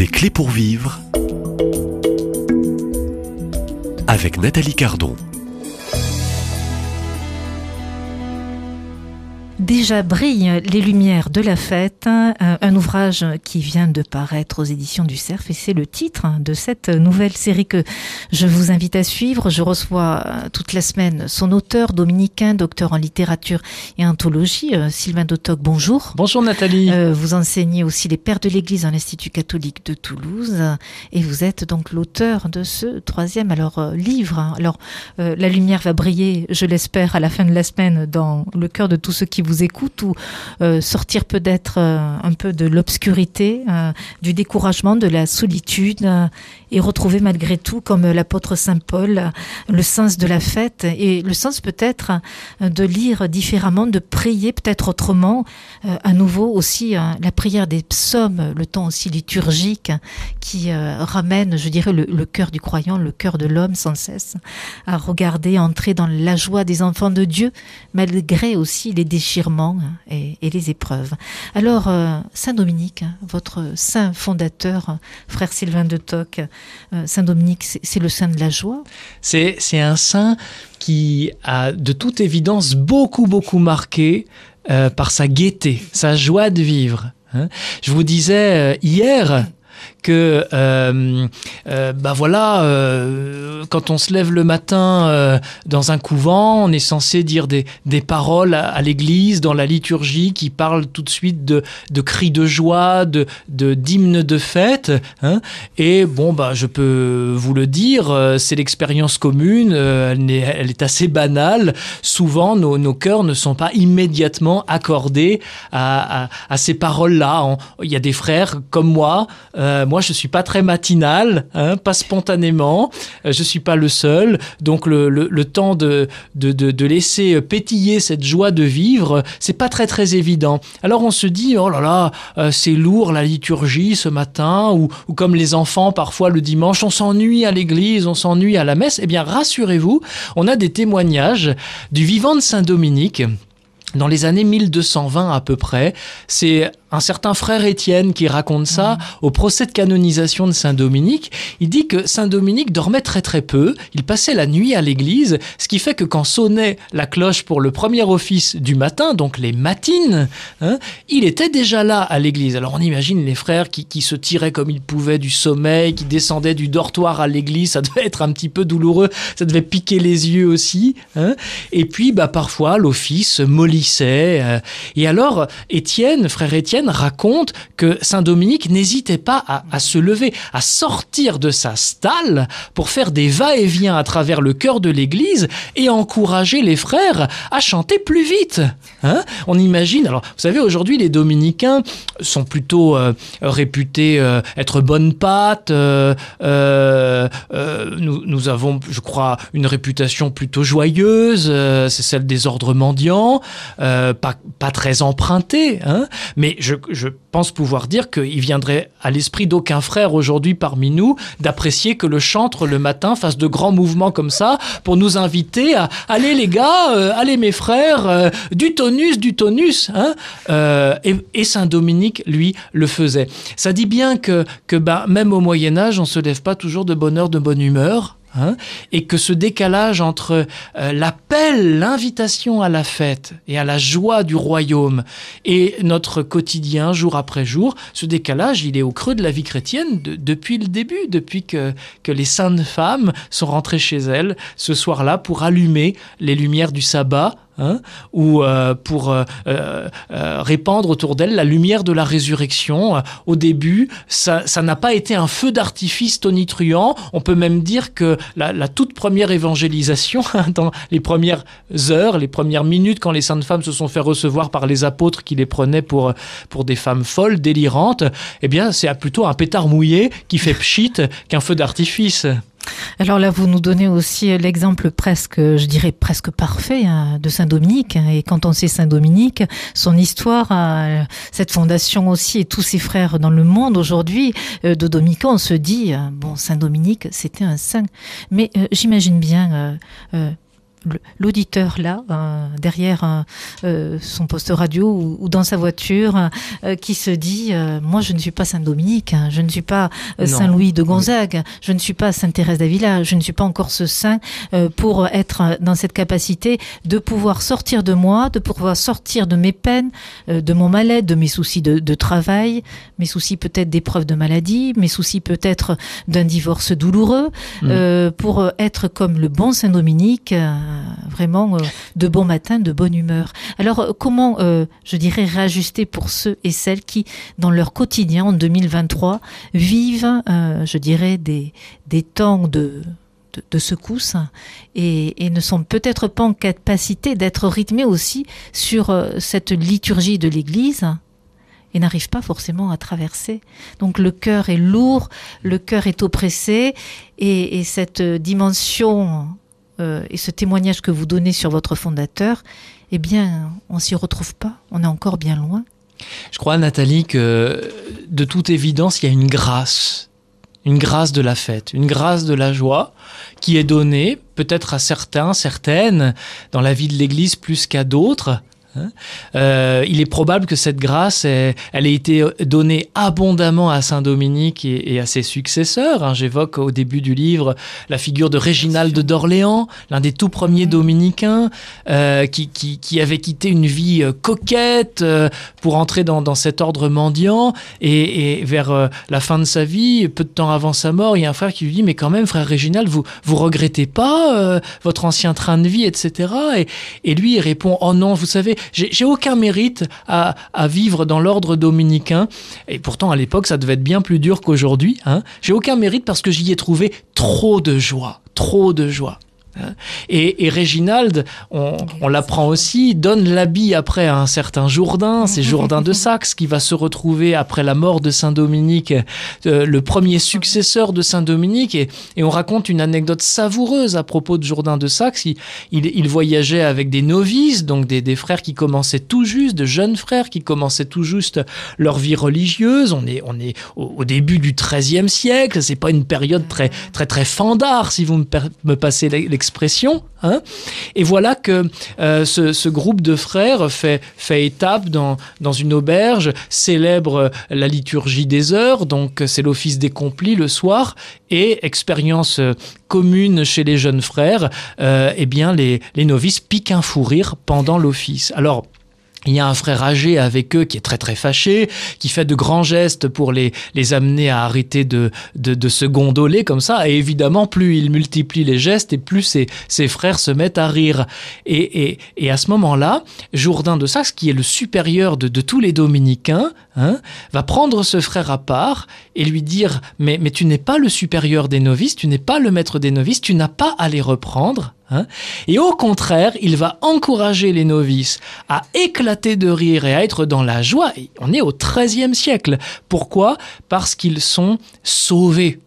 Des clés pour vivre avec Nathalie Cardon. Déjà brillent les lumières de la fête, un, un ouvrage qui vient de paraître aux éditions du Cerf et c'est le titre de cette nouvelle série que je vous invite à suivre. Je reçois euh, toute la semaine son auteur dominicain, docteur en littérature et anthologie, euh, Sylvain Dotoc. Bonjour. Bonjour Nathalie. Euh, vous enseignez aussi les pères de l'Église à l'Institut catholique de Toulouse et vous êtes donc l'auteur de ce troisième alors euh, livre. Alors euh, la lumière va briller, je l'espère, à la fin de la semaine dans le cœur de tous ceux qui vous écoutent ou euh, sortir peut-être euh, un peu de l'obscurité, euh, du découragement, de la solitude euh, et retrouver malgré tout, comme l'apôtre Saint Paul, euh, le sens de la fête et le sens peut-être euh, de lire différemment, de prier peut-être autrement, euh, à nouveau aussi euh, la prière des psaumes, le temps aussi liturgique qui euh, ramène, je dirais, le, le cœur du croyant, le cœur de l'homme sans cesse, à regarder entrer dans la joie des enfants de Dieu, malgré aussi les déchirements hein, et, et les épreuves. Alors, euh, Saint Dominique, votre saint fondateur, frère Sylvain de Toc, euh, Saint Dominique, c'est le saint de la joie? C'est un saint qui a de toute évidence beaucoup beaucoup marqué euh, par sa gaieté, sa joie de vivre. hein. Je vous disais hier que euh, euh, bah voilà euh, quand on se lève le matin euh, dans un couvent on est censé dire des, des paroles à, l'église dans la liturgie qui parlent tout de suite de, de cris de joie de de- d'hymnes de fête hein. et bon bah je peux vous le dire c'est l'expérience commune elle, est assez banale souvent nos, nos cœurs ne sont pas immédiatement accordés à, à, ces paroles-là. On- Il y a des frères comme moi. Euh, moi, je suis pas très matinal, hein, pas spontanément. Euh, je suis pas le seul. Donc, le, le, temps de, de, de, laisser pétiller cette joie de vivre, c'est pas très très évident. Alors, on se dit, oh là là, euh, c'est lourd la liturgie ce matin, ou, ou comme les enfants parfois le dimanche, on s'ennuie à l'église, on s'ennuie à la messe. Eh bien, rassurez-vous, on a des témoignages du vivant de Saint Dominique dans les années 1220 à peu près. C'est un certain frère Étienne qui raconte ça au procès de canonisation de Saint Dominique. Il dit que Saint Dominique dormait très très peu, il passait la nuit à l'église, ce qui fait que quand sonnait la cloche pour le premier office du matin, donc les matines, hein, il était déjà là à l'église. Alors on imagine les frères qui, qui se tiraient comme ils pouvaient du sommeil, qui descendaient du dortoir à l'église, ça devait être un petit peu douloureux, ça devait piquer les yeux aussi. hein. Et puis bah, parfois l'office mollissait. euh, et alors Étienne, frère Étienne, raconte que Saint Dominique n'hésitait pas à, se lever, à sortir de sa stalle pour faire des va-et-vient à travers le cœur de l'église et encourager les frères à chanter plus vite. Hein On imagine, alors vous savez, aujourd'hui les dominicains sont plutôt euh, réputés euh, être bonnes pâtes. euh, nous, nous avons, je crois, une réputation plutôt joyeuse. c'est celle des ordres mendiants, pas, pas très empruntée. Hein mais je, je pense pouvoir dire qu'il viendrait à l'esprit d'aucun frère aujourd'hui parmi nous d'apprécier que le chantre le matin fasse de grands mouvements comme ça pour nous inviter à allez les gars, euh, allez mes frères, euh, du tonus, du tonus. Hein Euh, et, et Saint Dominique, lui, le faisait. Ça dit bien que, que bah, même au Moyen Âge, on se lève pas toujours de bonne heure, de bonne humeur. Hein, et que ce décalage entre euh, l'appel, l'invitation à la fête et à la joie du royaume et notre quotidien jour après jour, ce décalage, il est au creux de la vie chrétienne de- depuis le début, depuis que, que les saintes femmes sont rentrées chez elles ce soir-là pour allumer les lumières du sabbat. Hein, ou euh, pour euh, euh, répandre autour d'elles la lumière de la résurrection. Au début, ça n'a pas été un feu d'artifice tonitruant. On peut même dire que la, la toute première évangélisation, dans les premières heures, les premières minutes, quand les saintes femmes se sont fait recevoir par les apôtres qui les prenaient pour, pour des femmes folles, délirantes, eh bien, c'est plutôt un pétard mouillé qui fait pchit qu'un feu d'artifice. Alors là, vous nous donnez aussi l'exemple presque, je dirais presque parfait hein, de Saint Dominique. Et quand on sait Saint Dominique, son histoire, euh, cette fondation aussi et tous ses frères dans le monde aujourd'hui euh, de Dominicains, on se dit, euh, bon, Saint Dominique, c'était un saint. Mais euh, j'imagine bien, euh, euh, l'auditeur là, euh, derrière euh, son poste radio ou, dans sa voiture, qui se dit Moi, je ne suis pas Saint-Dominique, hein, je ne suis pas Saint-Louis de Gonzague, je ne suis pas Sainte-Thérèse d'Avila, je ne suis pas encore ce saint pour être dans cette capacité de pouvoir sortir de moi, de pouvoir sortir de mes peines, de mon mal-être, de mes soucis de, de travail, mes soucis peut-être d'épreuves de maladie, mes soucis peut-être d'un divorce douloureux, mm. pour être comme le bon Saint-Dominique vraiment euh, de bon matin, de bonne humeur. Alors euh, comment, euh, je dirais, réajuster pour ceux et celles qui, dans leur quotidien en 2023, vivent, je dirais, des, des temps de, de, secousse et, ne sont peut-être pas en capacité d'être rythmés aussi sur cette liturgie de l'Église et n'arrivent pas forcément à traverser. Donc le cœur est lourd, le cœur est oppressé et cette dimension euh, et ce témoignage que vous donnez sur votre fondateur, eh bien, on s'y retrouve pas. On est encore bien loin. Je crois, Nathalie, que de toute évidence, il y a une grâce, une grâce de la fête, une grâce de la joie qui est donnée, peut-être à certains, certaines, dans la vie de l'Église plus qu'à d'autres, Hein. Euh, il est probable que cette grâce, elle, ait été donnée abondamment à Saint Dominique et, à ses successeurs. Hein. J'évoque au début du livre la figure de Réginald d'Orléans, l'un des tout premiers dominicains, euh, qui, avait quitté une vie euh, coquette pour entrer dans, cet ordre mendiant. Et, vers la fin de sa vie, peu de temps avant sa mort, il y a un frère qui lui dit, mais quand même, frère Réginald, vous, vous regrettez pas votre ancien train de vie, etc. Et, et lui, il répond, oh non, vous savez, j'ai aucun mérite à, vivre dans l'ordre dominicain. Et pourtant, à l'époque, ça devait être bien plus dur qu'aujourd'hui. Hein. J'ai aucun mérite parce que j'y ai trouvé trop de joie. Trop de joie. Hein. Et, et Réginald, on, on l'apprend aussi, donne l'habit après à un certain Jourdain, c'est Jourdain de Saxe qui va se retrouver après la mort de Saint Dominique, euh, le premier successeur de Saint Dominique. Et, et, on raconte une anecdote savoureuse à propos de Jourdain de Saxe. Il, il, voyageait avec des novices, donc des, des, frères qui commençaient tout juste, de jeunes frères qui commençaient tout juste leur vie religieuse. On est, on est au, au début du XIIIe siècle, c'est pas une période très, très, très fandard, si vous me, me passez l'expression expression. Hein. et voilà que euh, ce, groupe de frères fait, étape dans, dans une auberge, célèbre la liturgie des heures, donc c'est l'office des complis le soir, et expérience commune chez les jeunes frères, euh, eh bien les, les novices piquent un fou rire pendant l'office. Alors, il y a un frère âgé avec eux qui est très très fâché, qui fait de grands gestes pour les, les amener à arrêter de, de, de se gondoler comme ça. Et évidemment, plus il multiplie les gestes et plus ses, ses frères se mettent à rire. Et, et, et à ce moment-là, Jourdain de Saxe, qui est le supérieur de, de tous les dominicains, hein, va prendre ce frère à part et lui dire mais, mais tu n'es pas le supérieur des novices, tu n'es pas le maître des novices, tu n'as pas à les reprendre. Hein et au contraire, il va encourager les novices à éclater de rire et à être dans la joie. on est au XIIIe siècle. Pourquoi? Parce qu'ils sont sauvés.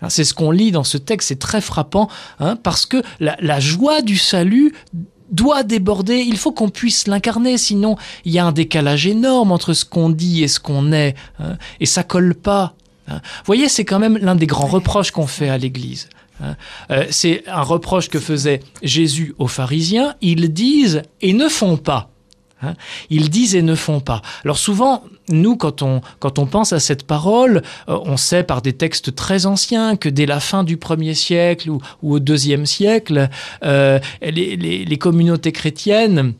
Hein, c'est ce qu'on lit dans ce texte, c'est très frappant, hein, parce que la, la joie du salut doit déborder, il faut qu'on puisse l'incarner, sinon il y a un décalage énorme entre ce qu'on dit et ce qu'on est, et ça colle pas. Vous voyez, c'est quand même l'un des grands reproches qu'on fait à l'Église. Hein. Euh, c'est un reproche que faisait Jésus aux pharisiens. Ils disent et ne font pas. Hein. Ils disent et ne font pas. Alors souvent, nous, quand on, quand on pense à cette parole, euh, on sait par des textes très anciens que dès la fin du premier siècle ou, au deuxième siècle, euh, les communautés chrétiennes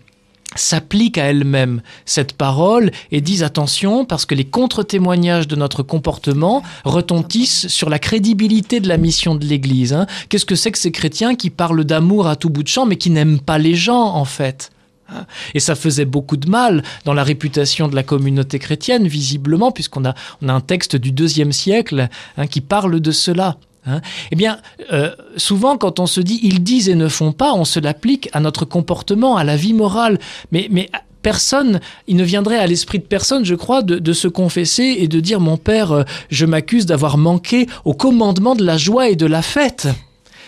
s'appliquent à elles-mêmes cette parole et disent attention parce que les contre-témoignages de notre comportement retentissent sur la crédibilité de la mission de l'Église. Hein. Qu'est-ce que c'est que ces chrétiens qui parlent d'amour à tout bout de champ mais qui n'aiment pas les gens en fait hein? et ça faisait beaucoup de mal dans la réputation de la communauté chrétienne, visiblement, puisqu'on a, on a un texte du deuxième siècle hein, qui parle de cela. Hein eh bien, euh, souvent, quand on se dit ils disent et ne font pas, on se l'applique à notre comportement, à la vie morale. Mais, mais personne, il ne viendrait à l'esprit de personne, je crois, de, se confesser et de dire mon père, euh, je m'accuse d'avoir manqué au commandement de la joie et de la fête.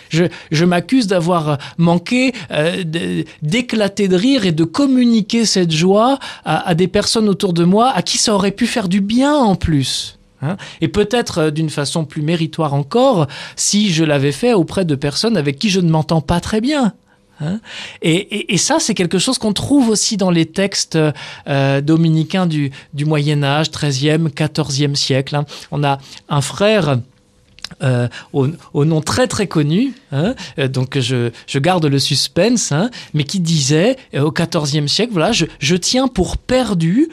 Je, m'accuse d'avoir manqué euh, d'éclater de rire et de communiquer cette joie à des personnes autour de moi à qui ça aurait pu faire du bien en plus. Hein. et peut-être euh, d'une façon plus méritoire encore si je l'avais fait auprès de personnes avec qui je ne m'entends pas très bien. Hein. et, ça, c'est quelque chose qu'on trouve aussi dans les textes euh, dominicains du, Moyen Âge, 13e, 14e siècle. Hein. On a un frère euh, au, nom très très connu, hein, euh, donc je, garde le suspense, mais qui disait au XIVe siècle, voilà, je, tiens pour perdu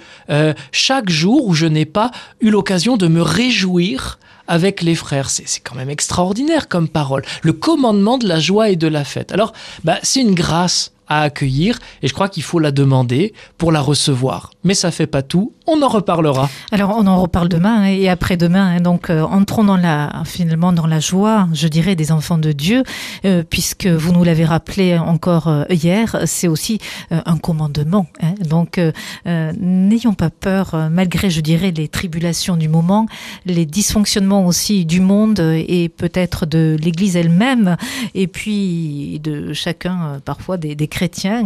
chaque jour où je n'ai pas eu l'occasion de me réjouir avec les frères. C'est quand même extraordinaire comme parole. Le commandement de la joie et de la fête. Alors, bah, c'est une grâce à accueillir et je crois qu'il faut la demander pour la recevoir. Mais ça fait pas tout, on en reparlera. Alors on en reparle demain et après-demain. Donc euh, entrons dans la finalement dans la joie, je dirais, des enfants de Dieu, euh, puisque vous nous l'avez rappelé encore euh, hier, c'est aussi un commandement. Hein. donc n'ayons pas peur, malgré, je dirais, les tribulations du moment, les dysfonctionnements aussi du monde et peut-être de l'Église elle-même, et puis de chacun parfois des, des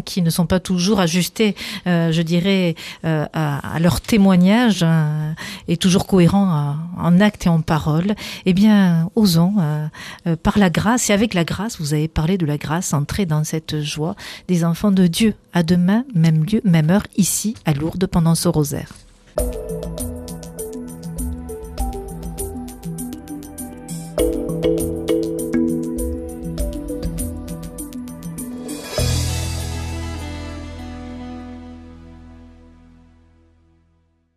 qui ne sont pas toujours ajustés, euh, je dirais, euh, à, leur témoignage euh, et toujours cohérents en acte et en parole, eh bien, osons, par la grâce, et avec la grâce, vous avez parlé de la grâce, entrer dans cette joie des enfants de Dieu. À demain, même lieu, même heure, ici, à Lourdes, pendant ce rosaire.